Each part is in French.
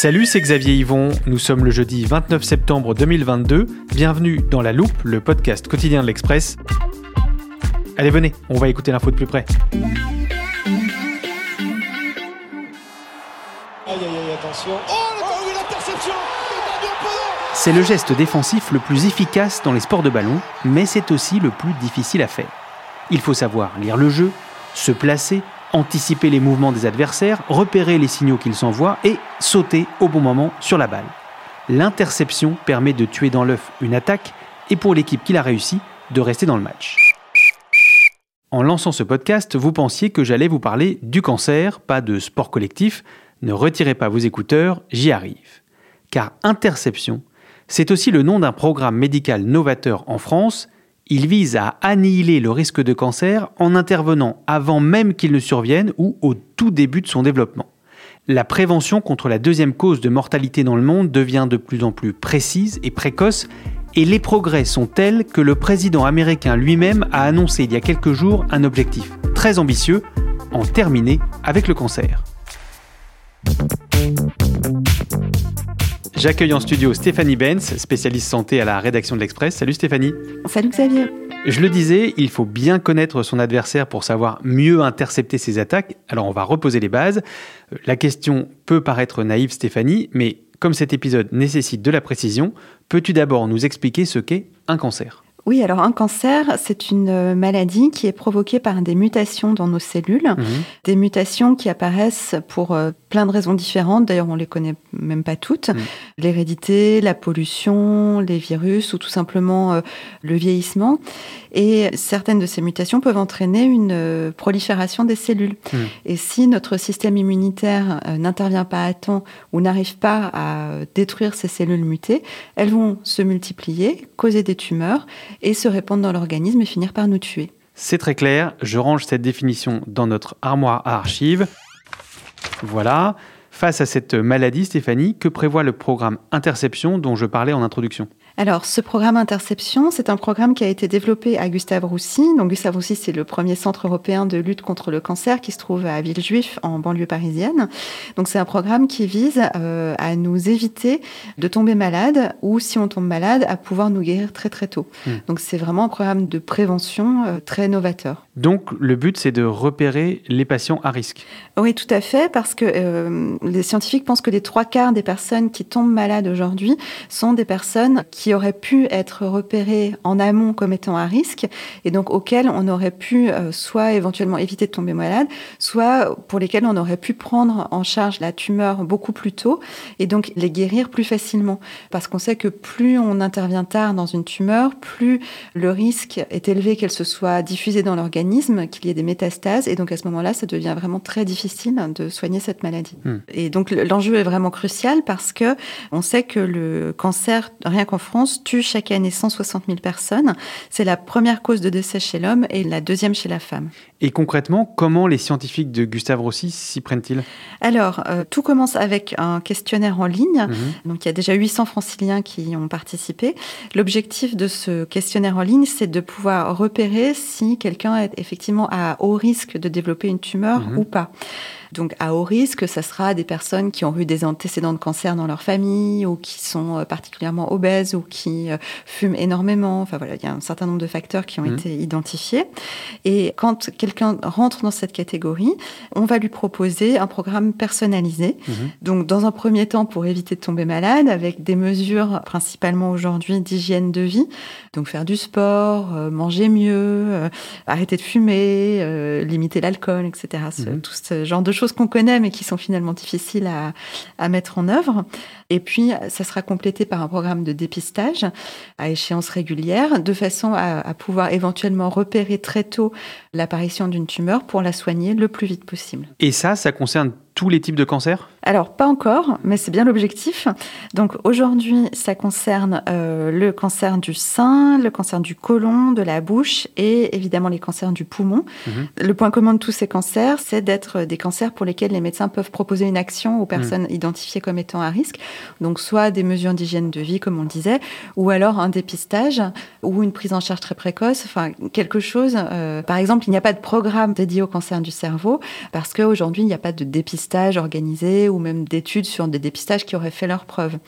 Salut, c'est Xavier Yvon. Nous sommes le jeudi 29 septembre 2022. Bienvenue dans La Loupe, le podcast quotidien de l'Express. Allez, venez, on va écouter l'info de plus près. C'est le geste défensif le plus efficace dans les sports de ballon, mais c'est aussi le plus difficile à faire. Il faut savoir lire le jeu, se placer, anticiper les mouvements des adversaires, repérer les signaux qu'ils s'envoient et sauter au bon moment sur la balle. L'interception permet de tuer dans l'œuf une attaque et pour l'équipe qui l'a réussi, de rester dans le match. En lançant ce podcast, vous pensiez que j'allais vous parler du cancer, pas de sport collectif. Ne retirez pas vos écouteurs, j'y arrive. Car Interception, c'est aussi le nom d'un programme médical novateur en France. Il vise à annihiler le risque de cancer en intervenant avant même qu'il ne survienne ou au tout début de son développement. La prévention contre la deuxième cause de mortalité dans le monde devient de plus en plus précise et précoce et les progrès sont tels que le président américain lui-même a annoncé il y a quelques jours un objectif très ambitieux, en terminer avec le cancer. J'accueille en studio Stéphanie Benz, spécialiste santé à la rédaction de l'Express. Salut Stéphanie. Salut Xavier. Je le disais, il faut bien connaître son adversaire pour savoir mieux intercepter ses attaques. Alors on va reposer les bases. La question peut paraître naïve Stéphanie, mais comme cet épisode nécessite de la précision, peux-tu d'abord nous expliquer ce qu'est un cancer? Oui, alors un cancer, c'est une euh, maladie qui est provoquée par des mutations dans nos cellules, mmh. des mutations qui apparaissent pour euh, plein de raisons différentes. D'ailleurs, on les connaît même pas toutes. Mmh. L'hérédité, la pollution, les virus ou tout simplement euh, le vieillissement. Et certaines de ces mutations peuvent entraîner une prolifération des cellules. Mmh. Et si notre système immunitaire n'intervient pas à temps ou n'arrive pas à détruire ces cellules mutées, elles vont se multiplier, causer des tumeurs et se répandre dans l'organisme et finir par nous tuer. C'est très clair, je range cette définition dans notre armoire à archives. Voilà. Face à cette maladie, Stéphanie, que prévoit le programme Interception dont je parlais en introduction? Alors, ce programme Interception, c'est un programme qui a été développé à Gustave Roussy. Donc, Gustave Roussy, c'est le premier centre européen de lutte contre le cancer qui se trouve à Villejuif, en banlieue parisienne. Donc, c'est un programme qui vise euh, à nous éviter de tomber malade ou, si on tombe malade, à pouvoir nous guérir très très tôt. Hmm. Donc, c'est vraiment un programme de prévention euh, très novateur. Donc, le but, c'est de repérer les patients à risque. Oui, tout à fait, parce que euh, les scientifiques pensent que les trois quarts des personnes qui tombent malades aujourd'hui sont des personnes qui qui auraient pu être repérés en amont comme étant à risque et donc auxquels on aurait pu euh, soit éventuellement éviter de tomber malade, soit pour lesquels on aurait pu prendre en charge la tumeur beaucoup plus tôt et donc les guérir plus facilement. Parce qu'on sait que plus on intervient tard dans une tumeur, plus le risque est élevé qu'elle se soit diffusée dans l'organisme, qu'il y ait des métastases et donc à ce moment-là, ça devient vraiment très difficile de soigner cette maladie. Hmm. Et donc l'enjeu est vraiment crucial parce que on sait que le cancer, rien qu'en France, tue chaque année 160 000 personnes. C'est la première cause de décès chez l'homme et la deuxième chez la femme. Et concrètement, comment les scientifiques de Gustave Roussy s'y prennent-ils? Alors, euh, tout commence avec un questionnaire en ligne. Mhm. Donc, il y a déjà 800 franciliens qui y ont participé. L'objectif de ce questionnaire en ligne, c'est de pouvoir repérer si quelqu'un est effectivement à haut risque de développer une tumeur mhm. ou pas. Donc à haut risque, ça sera des personnes qui ont eu des antécédents de cancer dans leur famille ou qui sont euh, particulièrement obèses ou qui euh, fument énormément. Enfin voilà, il y a un certain nombre de facteurs qui ont mmh. été identifiés. Et quand quelqu'un rentre dans cette catégorie, on va lui proposer un programme personnalisé. Mmh. Donc dans un premier temps pour éviter de tomber malade avec des mesures principalement aujourd'hui d'hygiène de vie. Donc faire du sport, euh, manger mieux, arrêter de fumer, limiter l'alcool, etc. Mmh. Tout ce genre de choses qu'on connaît mais qui sont finalement difficiles à, à mettre en œuvre. Et puis, ça sera complété par un programme de dépistage à échéance régulière, de façon à, à pouvoir éventuellement repérer très tôt l'apparition d'une tumeur pour la soigner le plus vite possible. Et ça, ça concerne tous les types de cancers? Alors, pas encore, mais c'est bien l'objectif. Donc aujourd'hui, ça concerne euh, le cancer du sein, le cancer du côlon, de la bouche et évidemment les cancers du poumon. Mhm. Le point commun de tous ces cancers, c'est d'être des cancers pour lesquels les médecins peuvent proposer une action aux personnes mhm. identifiées comme étant à risque. Donc soit des mesures d'hygiène de vie, comme on le disait, ou alors un dépistage ou une prise en charge très précoce, enfin quelque chose. Euh, par exemple, il n'y a pas de programme dédié au cancer du cerveau parce qu'aujourd'hui, il n'y a pas de dépistage organisés ou même d'études sur des dépistages qui auraient fait leurs preuves.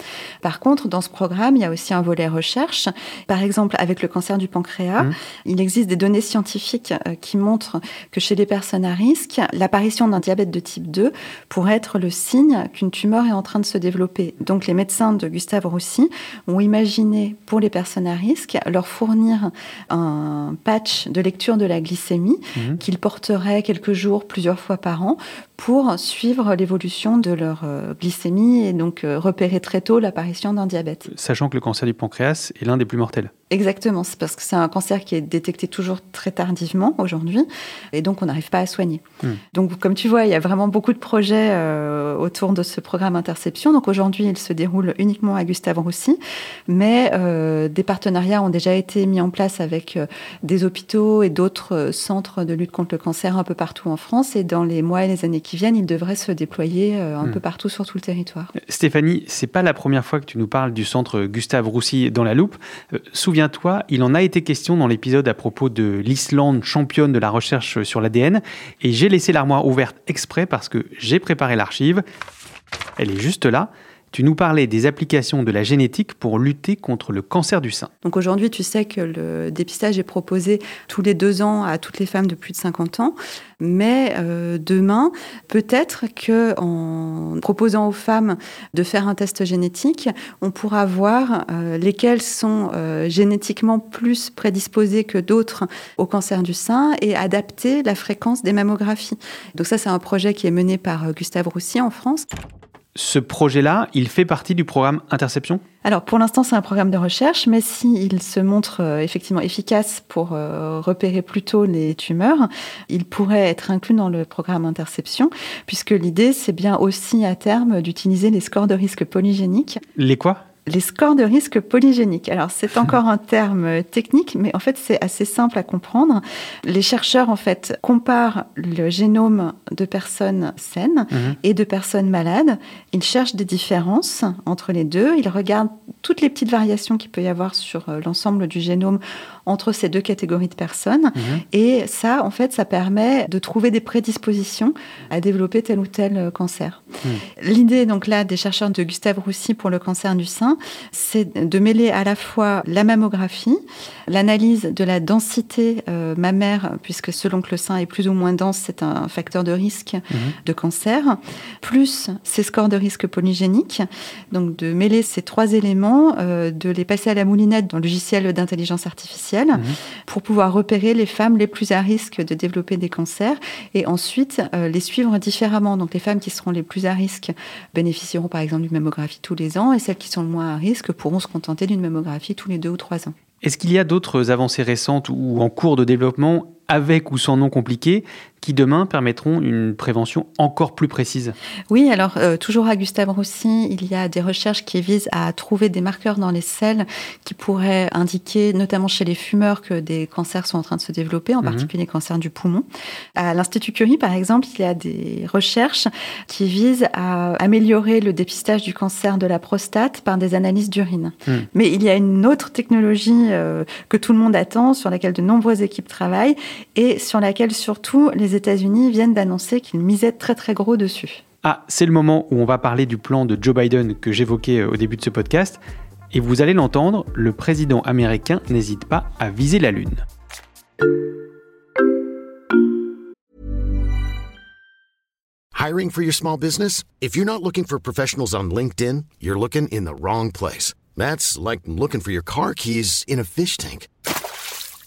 Par contre, dans ce programme, il y a aussi un volet recherche. Par exemple, avec le cancer du pancréas, mmh. il existe des données scientifiques euh, qui montrent que chez les personnes à risque, l'apparition d'un diabète de type 2 pourrait être le signe qu'une tumeur est en train de se développer. Donc les médecins de Gustave Roussy ont imaginé pour les personnes à risque leur fournir un patch de lecture de la glycémie mmh. qu'ils porteraient quelques jours, plusieurs fois par an pour suivre l'évolution de leur euh, glycémie et donc euh, repérer très tôt l'apparition d'un diabète. Sachant que le cancer du pancréas est l'un des plus mortels. Exactement, c'est parce que c'est un cancer qui est détecté toujours très tardivement aujourd'hui, et donc on n'arrive pas à soigner. Hmm. Donc comme tu vois, il y a vraiment beaucoup de projets euh, autour de ce programme Interception. Donc aujourd'hui, il se déroule uniquement à Gustave Roussy, mais euh, des partenariats ont déjà été mis en place avec euh, des hôpitaux et d'autres centres de lutte contre le cancer un peu partout en France, et dans les mois et les années qui viennent, il devrait se déployer un hmm. peu partout sur tout le territoire. Stéphanie, c'est pas la première fois que tu nous parles du centre Gustave Roussy dans la loupe. souviens toi il en a été question dans l'épisode à propos de l'Islande championne de la recherche sur l'ADN, et j'ai laissé l'armoire ouverte exprès parce que j'ai préparé l'archive. Elle est juste là. Tu nous parlais des applications de la génétique pour lutter contre le cancer du sein. Donc aujourd'hui, tu sais que le dépistage est proposé tous les deux ans à toutes les femmes de plus de 50 ans. Mais euh, demain, peut-être que en proposant aux femmes de faire un test génétique, on pourra voir euh, lesquelles sont euh, génétiquement plus prédisposées que d'autres au cancer du sein et adapter la fréquence des mammographies. Donc ça, c'est un projet qui est mené par Gustave Roussy en France ce projet-là, il fait partie du programme Interception? Alors pour l'instant, c'est un programme de recherche, mais s'il se montre euh, effectivement efficace pour euh, repérer plus tôt les tumeurs, il pourrait être inclus dans le programme Interception, puisque l'idée, c'est bien aussi à terme d'utiliser les scores de risque polygéniques. Les quoi? Les scores de risque polygéniques. Alors c'est encore un terme technique, mais en fait c'est assez simple à comprendre. Les chercheurs en fait comparent le génome de personnes saines mhm. et de personnes malades. Ils cherchent des différences entre les deux. Ils regardent toutes les petites variations qu'il peut y avoir sur euh, l'ensemble du génome entre ces deux catégories de personnes. Mhm. Et ça, en fait, ça permet de trouver des prédispositions à développer tel ou tel euh, cancer. Mhm. L'idée, donc là, des chercheurs de Gustave Roussy pour le cancer du sein, c'est de mêler à la fois la mammographie, l'analyse de la densité euh, mammaire, puisque selon que le sein est plus ou moins dense, c'est un facteur de risque mhm. de cancer, plus ces scores de risque polygéniques. Donc de mêler ces trois éléments, euh, de les passer à la moulinette dans le logiciel d'intelligence artificielle mhm. pour pouvoir repérer les femmes les plus à risque de développer des cancers et ensuite euh, les suivre différemment. Donc les femmes qui seront les plus à risque bénéficieront par exemple d'une mammographie tous les ans et celles qui sont le moins à risque pourront se contenter d'une mammographie tous les deux ou trois ans. Est-ce qu'il y a d'autres avancées récentes ou en cours de développement avec ou sans nom compliqué, qui demain permettront une prévention encore plus précise. Oui, alors euh, toujours à Gustave Roussy, il y a des recherches qui visent à trouver des marqueurs dans les selles qui pourraient indiquer, notamment chez les fumeurs, que des cancers sont en train de se développer, en mhm. particulier les cancers du poumon. À l'Institut Curie, par exemple, il y a des recherches qui visent à améliorer le dépistage du cancer de la prostate par des analyses d'urine. Mhm. Mais il y a une autre technologie euh, que tout le monde attend, sur laquelle de nombreuses équipes travaillent, et sur laquelle surtout les États-Unis viennent d'annoncer qu'ils misaient très très gros dessus. Ah, c'est le moment où on va parler du plan de Joe Biden que j'évoquais euh, au début de ce podcast. Et vous allez l'entendre, le président américain n'hésite pas à viser la Lune. Hiring for your small business? If you're not looking for professionals on LinkedIn, you're looking in the wrong place. That's like looking for your car keys in a fish tank.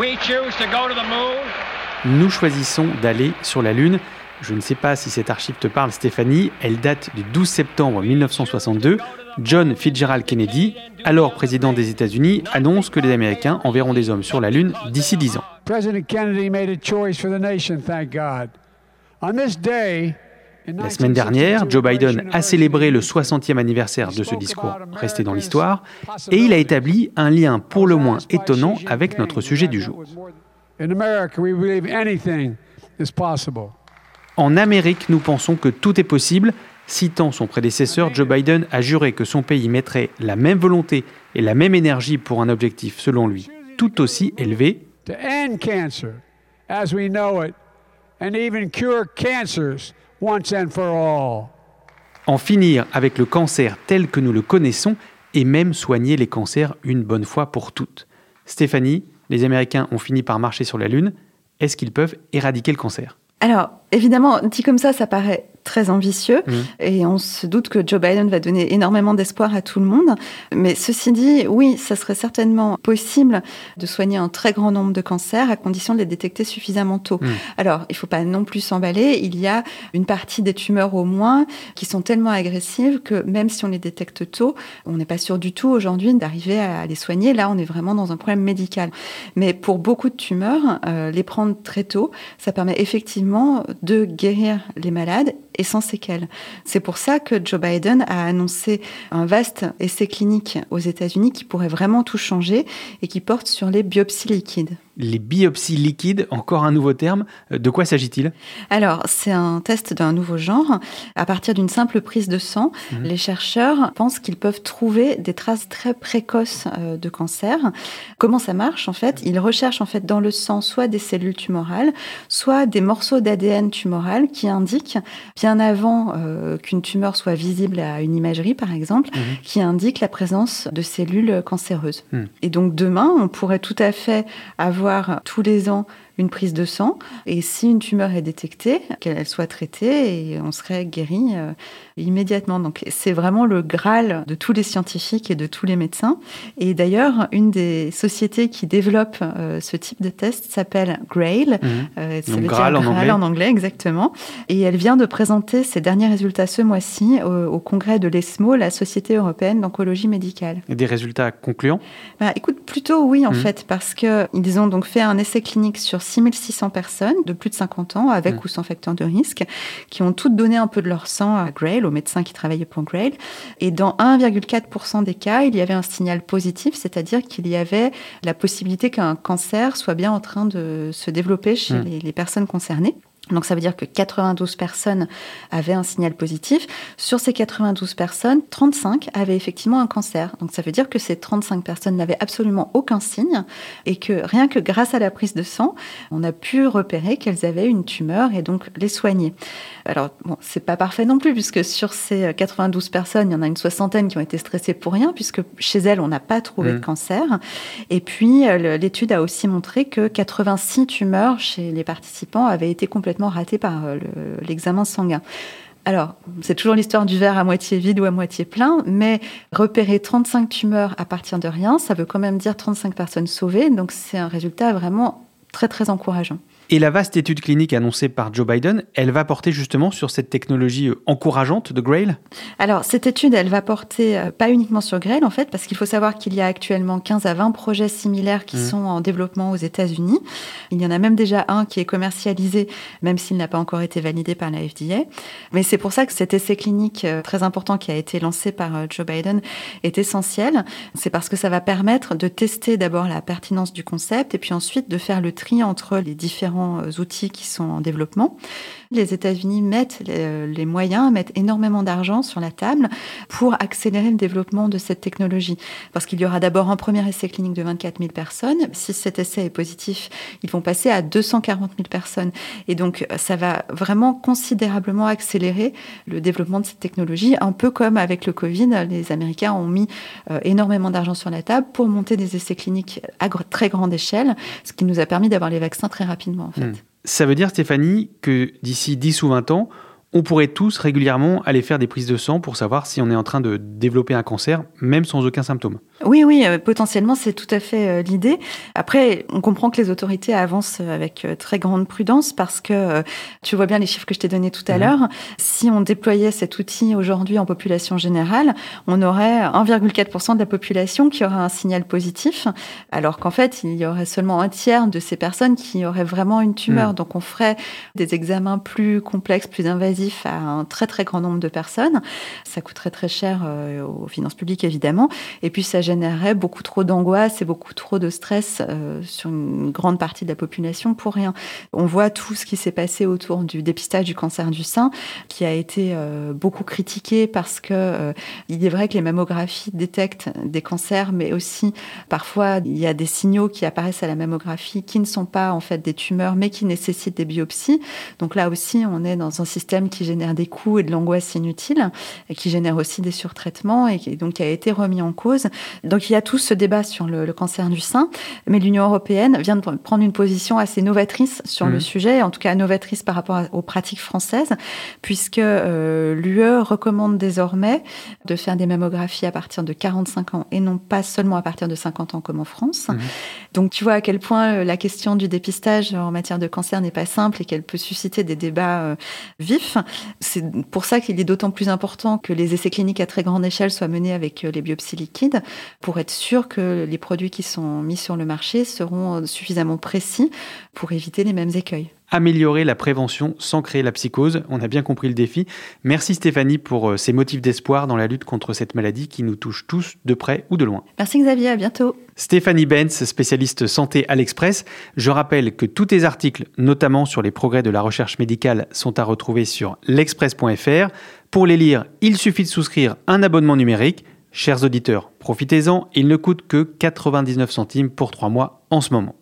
We choose to go to the moon. Nous choisissons d'aller sur la Lune. Je ne sais pas si cette archive te parle, Stéphanie. Elle date du 12 septembre 1962. John Fitzgerald Kennedy, alors président des États-Unis, annonce que les Américains enverront des hommes sur la Lune d'ici 10 ans. La semaine dernière, Joe Biden a célébré le 60e anniversaire de ce discours resté dans l'histoire et il a établi un lien pour le moins étonnant avec notre sujet du jour. En Amérique, nous pensons que tout est possible. Citant son prédécesseur, Joe Biden a juré que son pays mettrait la même volonté et la même énergie pour un objectif, selon lui, tout aussi élevé. En finir avec le cancer tel que nous le connaissons et même soigner les cancers une bonne fois pour toutes. Stéphanie, les Américains ont fini par marcher sur la Lune. Est-ce qu'ils peuvent éradiquer le cancer? Alors, évidemment, dit comme ça, ça paraît très ambitieux mmh. et on se doute que Joe Biden va donner énormément d'espoir à tout le monde. Mais ceci dit, oui, ça serait certainement possible de soigner un très grand nombre de cancers à condition de les détecter suffisamment tôt. Mmh. Alors, il ne faut pas non plus s'emballer. Il y a une partie des tumeurs au moins qui sont tellement agressives que même si on les détecte tôt, on n'est pas sûr du tout aujourd'hui d'arriver à les soigner. Là, on est vraiment dans un problème médical. Mais pour beaucoup de tumeurs, euh, les prendre très tôt, ça permet effectivement de guérir les malades et sans séquelles. C'est pour ça que Joe Biden a annoncé un vaste essai clinique aux États-Unis qui pourrait vraiment tout changer et qui porte sur les biopsies liquides les biopsies liquides, encore un nouveau terme. De quoi s'agit-il? Alors, c'est un test d'un nouveau genre. À partir d'une simple prise de sang, mhm. les chercheurs pensent qu'ils peuvent trouver des traces très précoces euh, de cancer. Comment ça marche en fait? Ils recherchent en fait dans le sang soit des cellules tumorales, soit des morceaux d'ADN tumoral qui indiquent, bien avant euh, qu'une tumeur soit visible à une imagerie par exemple, mhm. qui indiquent la présence de cellules cancéreuses. Mhm. Et donc demain, on pourrait tout à fait avoir tous les ans une prise de sang. Et si une tumeur est détectée, qu'elle soit traitée et on serait guéri euh, immédiatement. Donc c'est vraiment le Graal de tous les scientifiques et de tous les médecins. Et d'ailleurs, une des sociétés qui développe euh, ce type de test s'appelle Grail. Mmh. Euh, Donc, Graal, en, anglais. en anglais. exactement. Et elle vient de présenter ses derniers résultats ce mois-ci au, congrès de l'ESMO, la Société européenne d'oncologie médicale. Et des résultats concluants? Bah, Écoute, plutôt oui en mmh. fait, parce qu'ils ont donc fait un essai clinique sur 6600 personnes de plus de 50 ans, avec mmh. ou sans facteur de risque, qui ont toutes donné un peu de leur sang à Grail, au médecin qui travaillait pour Grail. Et dans 1,4% des cas, il y avait un signal positif, c'est-à-dire qu'il y avait la possibilité qu'un cancer soit bien en train de se développer chez mmh. les personnes concernées. Donc ça veut dire que 92 personnes avaient un signal positif. Sur ces 92 personnes, 35 avaient effectivement un cancer. Donc ça veut dire que ces 35 personnes n'avaient absolument aucun signe et que rien que grâce à la prise de sang, on a pu repérer qu'elles avaient une tumeur et donc les soigner. Alors bon, c'est pas parfait non plus puisque sur ces 92 personnes, il y en a une soixantaine qui ont été stressées pour rien puisque chez elles, on n'a pas trouvé de mmh. cancer. Et puis euh, l'étude a aussi montré que 86 tumeurs chez les participants avaient été complètement raté par euh, l'examen sanguin. Alors, c'est toujours l'histoire du verre à moitié vide ou à moitié plein, mais repérer 35 tumeurs à partir de rien, ça veut quand même dire 35 personnes sauvées, donc c'est un résultat vraiment très très encourageant. Et la vaste étude clinique annoncée par Joe Biden, elle va porter justement sur cette technologie euh, encourageante de Grail? Alors, cette étude, elle va porter euh, pas uniquement sur Grail, en fait, parce qu'il faut savoir qu'il y a actuellement 15 à 20 projets similaires qui mmh. sont en développement aux États-Unis. Il y en a même déjà un qui est commercialisé, même s'il n'a pas encore été validé par la FDA. Mais c'est pour ça que cet essai clinique euh, très important qui a été lancé par Joe Biden est essentiel. C'est parce que ça va permettre de tester d'abord la pertinence du concept et puis ensuite de faire le tri entre les différents différents outils qui sont en développement. Les États-Unis mettent les, moyens, mettent énormément d'argent sur la table pour accélérer le développement de cette technologie. Parce qu'il y aura d'abord un premier essai clinique de 24 000 personnes. Si cet essai est positif, ils vont passer à 240 000 personnes. Et donc, ça va vraiment considérablement accélérer le développement de cette technologie, un peu comme avec le Covid, les Américains ont mis euh, énormément d'argent sur la table pour monter des essais cliniques à très grande échelle, ce qui nous a permis d'avoir les vaccins très rapidement, Hmm. Ça veut dire, Stéphanie, que d'ici 10 ou 20 ans, on pourrait tous régulièrement aller faire des prises de sang pour savoir si on est en train de développer un cancer, même sans aucun symptôme. Oui, oui, euh, potentiellement, c'est tout à fait euh, l'idée. Après, on comprend que les autorités avancent avec euh, très grande prudence parce que tu vois bien les chiffres que je t'ai donnés tout à mhm. l'heure. Si on déployait cet outil aujourd'hui en population générale, on aurait 1,4% de la population qui aurait un signal positif, alors qu'en fait, il y aurait seulement un tiers de ces personnes qui auraient vraiment une tumeur. Mhm. Donc, on ferait des examens plus complexes, plus invasifs à un très très grand nombre de personnes. Ça coûterait très cher aux finances publiques, évidemment. Et puis, ça générerait beaucoup trop d'angoisse et beaucoup trop de stress euh, sur une grande partie de la population pour rien. On voit tout ce qui s'est passé autour du dépistage du cancer du sein, qui a été euh, beaucoup critiqué parce que euh, il est vrai que les mammographies détectent des cancers, mais aussi parfois il y a des signaux qui apparaissent à la mammographie qui ne sont pas en fait des tumeurs, mais qui nécessitent des biopsies. Donc là aussi, on est dans un système qui génère des coûts et de l'angoisse inutile, et qui génère aussi des surtraitements et qui donc a été remis en cause. Donc il y a tout ce débat sur le, cancer du sein, mais l'Union européenne vient de prendre une position assez novatrice sur le mmh. sujet, en tout cas novatrice par rapport aux pratiques françaises, puisque euh, l'UE recommande désormais de faire des mammographies à partir de 45 ans et non pas seulement à partir de 50 ans comme en France. Mmh. Donc tu vois à quel point euh, la question du dépistage en matière de cancer n'est pas simple et qu'elle peut susciter des débats euh, vifs. C'est pour ça qu'il est d'autant plus important que les essais cliniques à très grande échelle soient menés avec les biopsies liquides pour être sûr que les produits qui sont mis sur le marché seront suffisamment précis pour éviter les mêmes écueils améliorer la prévention sans créer la psychose. On a bien compris le défi. Merci Stéphanie pour euh, ces motifs d'espoir dans la lutte contre cette maladie qui nous touche tous de près ou de loin. Merci Xavier, à bientôt. Stéphanie Benz, spécialiste santé à l'Express. Je rappelle que tous tes articles, notamment sur les progrès de la recherche médicale, sont à retrouver sur l'express.fr. Pour les lire, il suffit de souscrire un abonnement numérique. Chers auditeurs, profitez-en, il ne coûte que 99 centimes pour 3 mois en ce moment.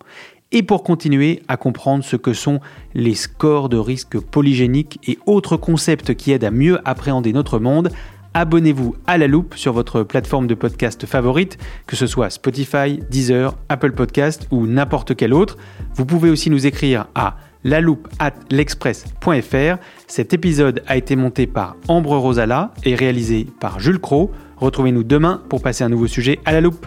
Et pour continuer à comprendre ce que sont les scores de risque polygéniques et autres concepts qui aident à mieux appréhender notre monde, abonnez-vous à La Loupe sur votre plateforme de podcast favorite, que ce soit Spotify, Deezer, Apple Podcast ou n'importe quel autre. Vous pouvez aussi nous écrire à l'express.fr. Cet épisode a été monté par Ambre Rosala et réalisé par Jules Cro. Retrouvez-nous demain pour passer un nouveau sujet à la loupe.